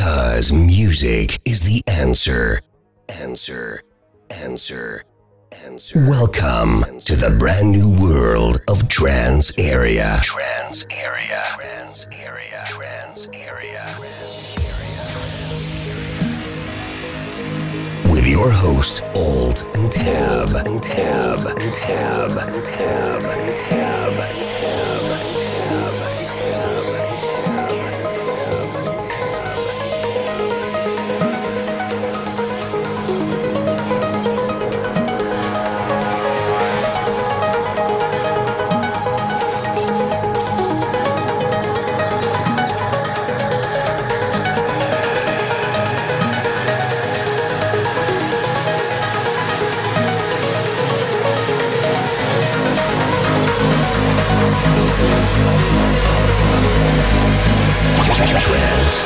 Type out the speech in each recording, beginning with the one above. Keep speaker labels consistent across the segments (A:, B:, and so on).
A: Because music is the answer. Answer. Answer. Answer. Welcome to the brand new world of trance area. Trance area. Trance area. Trance area. With your host, Alt and Tab. And Tab. And Tab. And Tab. And Tab. trance area. Trans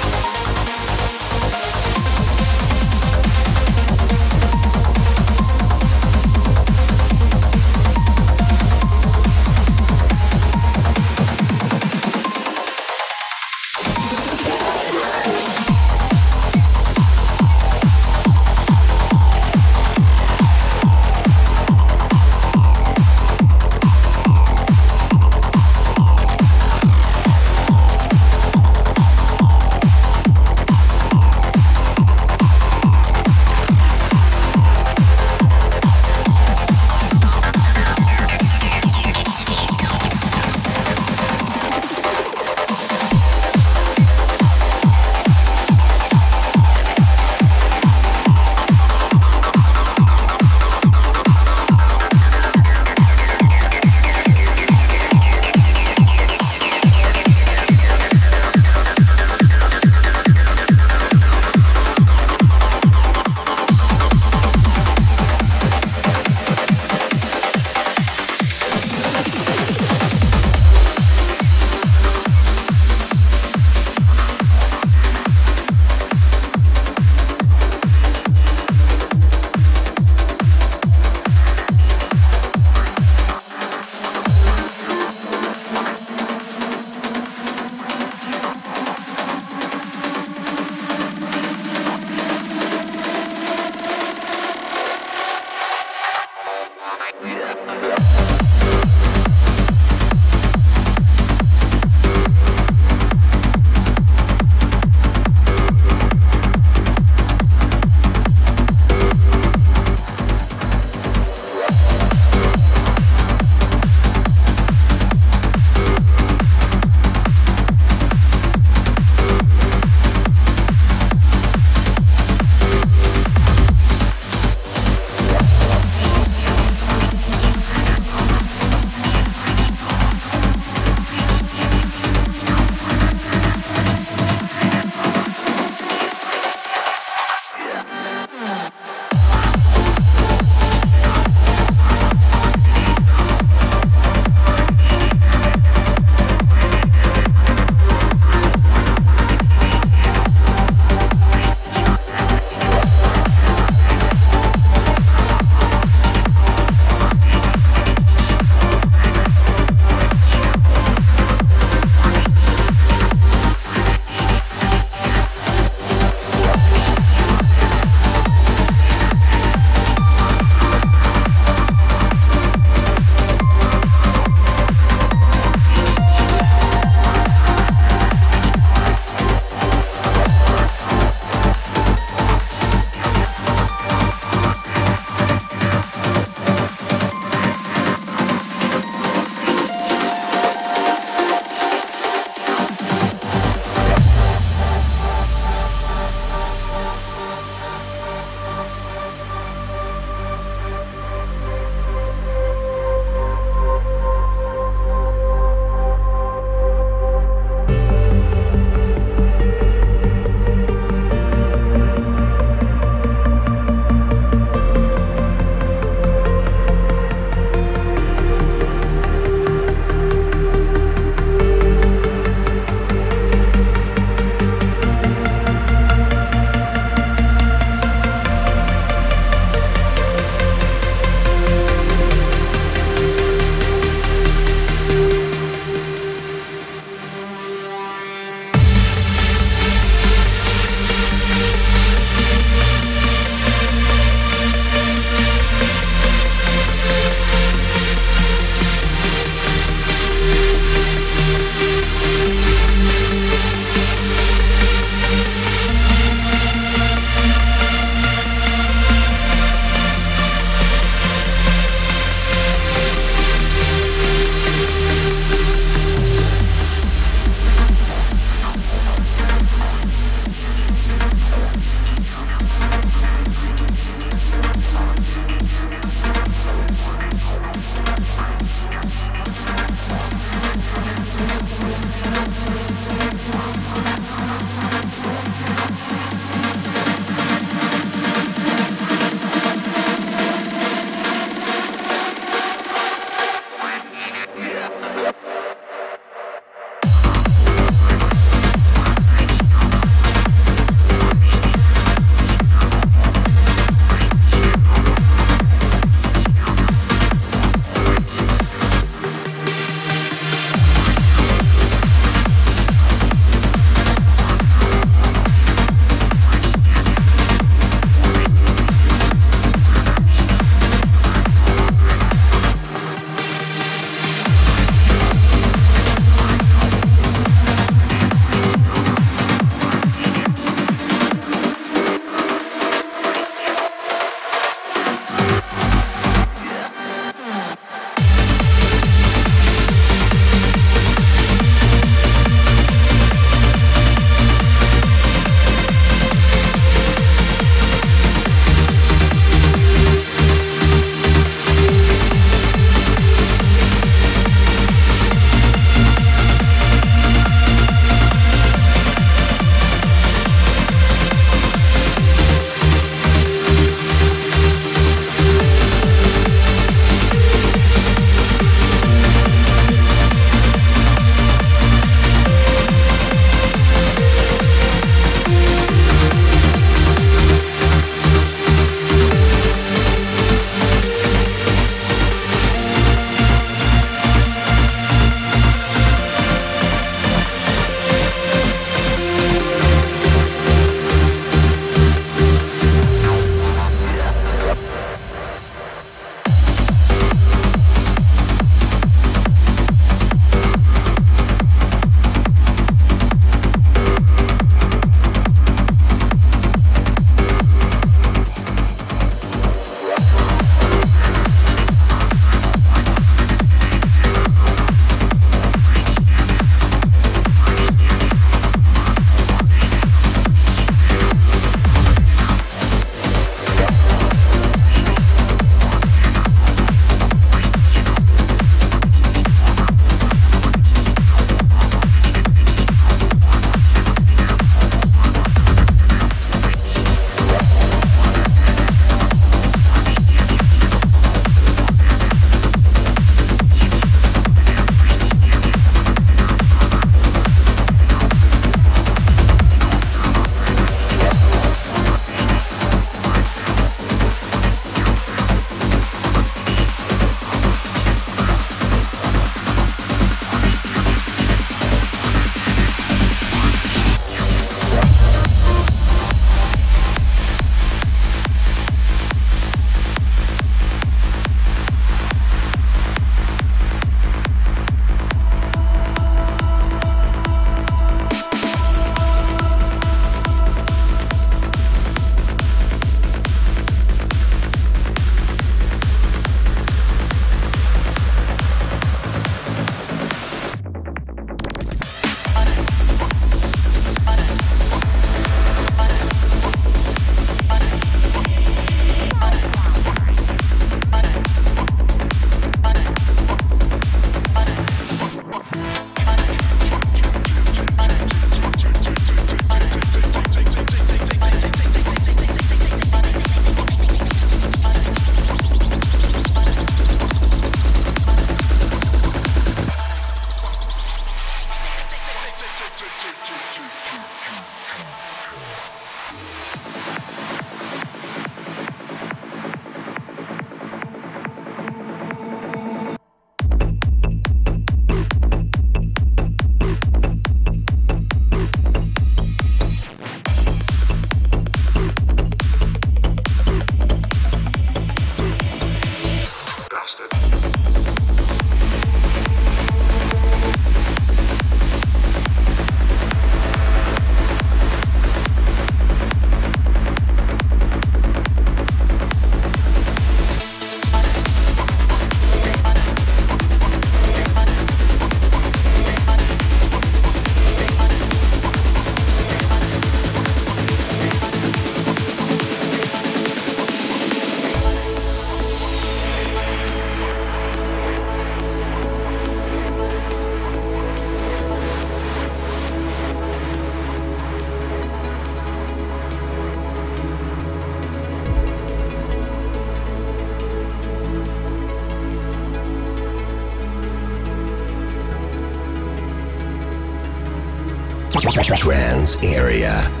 A: Area.